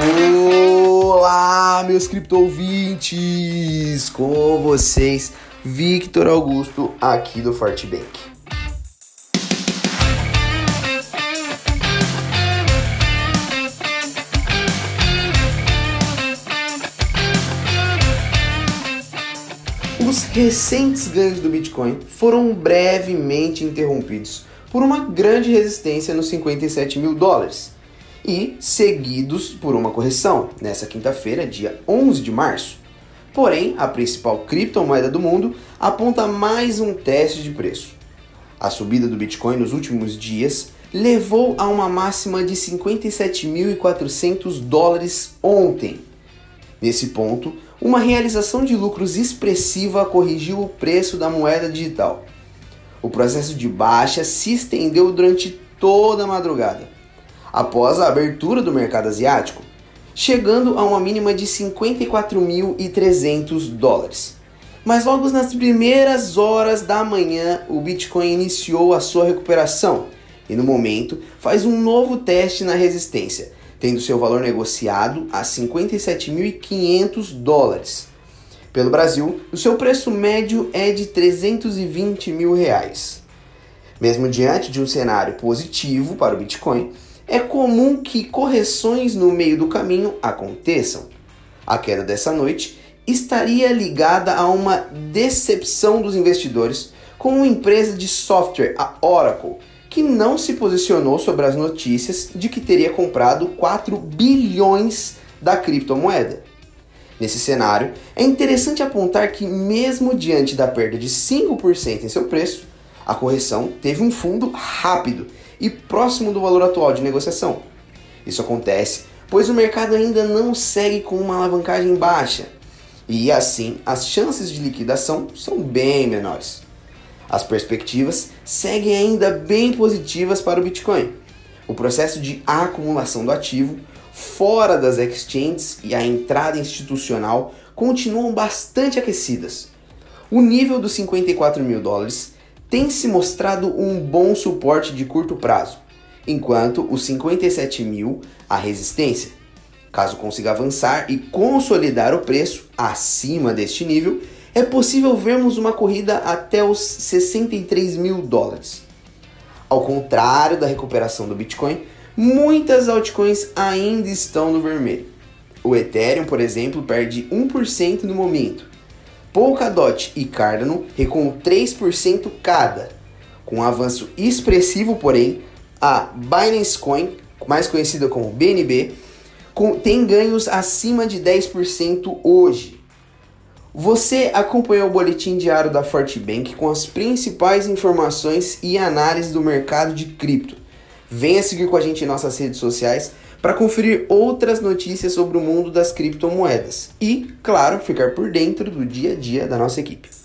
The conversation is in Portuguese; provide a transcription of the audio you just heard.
Olá, meus cripto-ouvintes! Com vocês, Victor Augusto, aqui do Fortebank. Os recentes ganhos do Bitcoin foram brevemente interrompidos por uma grande resistência nos 57 mil dólares e seguidos por uma correção nessa quinta-feira, dia 11 de março. Porém, a principal criptomoeda do mundo aponta mais um teste de preço. A subida do Bitcoin nos últimos dias levou a uma máxima de 57.400 dólares ontem. Nesse ponto, uma realização de lucros expressiva corrigiu o preço da moeda digital. O processo de baixa se estendeu durante toda a madrugada após a abertura do mercado asiático, chegando a uma mínima de 54.300 dólares. Mas logo nas primeiras horas da manhã, o Bitcoin iniciou a sua recuperação e no momento faz um novo teste na resistência, tendo seu valor negociado a 57.500 dólares. Pelo Brasil, o seu preço médio é de 320 mil reais. Mesmo diante de um cenário positivo para o Bitcoin, é comum que correções no meio do caminho aconteçam. A queda dessa noite estaria ligada a uma decepção dos investidores com uma empresa de software, a Oracle, que não se posicionou sobre as notícias de que teria comprado 4 bilhões da criptomoeda. Nesse cenário, é interessante apontar que, mesmo diante da perda de 5% em seu preço, a correção teve um fundo rápido e próximo do valor atual de negociação. Isso acontece pois o mercado ainda não segue com uma alavancagem baixa e assim as chances de liquidação são bem menores. As perspectivas seguem ainda bem positivas para o Bitcoin. O processo de acumulação do ativo fora das exchanges e a entrada institucional continuam bastante aquecidas. O nível dos 54 mil dólares tem se mostrado um bom suporte de curto prazo, enquanto os 57 mil a resistência. Caso consiga avançar e consolidar o preço acima deste nível, é possível vermos uma corrida até os 63 mil dólares. Ao contrário da recuperação do Bitcoin, muitas altcoins ainda estão no vermelho. O Ethereum, por exemplo, perde 1% no momento, Polkadot e Cardano recuam 3% cada. Com um avanço expressivo, porém, a Binance Coin, mais conhecida como BNB, tem ganhos acima de 10% hoje. Você acompanhou o boletim diário da Fortbank com as principais informações e análises do mercado de cripto. Venha seguir com a gente em nossas redes sociais para conferir outras notícias sobre o mundo das criptomoedas e, claro, ficar por dentro do dia a dia da nossa equipe.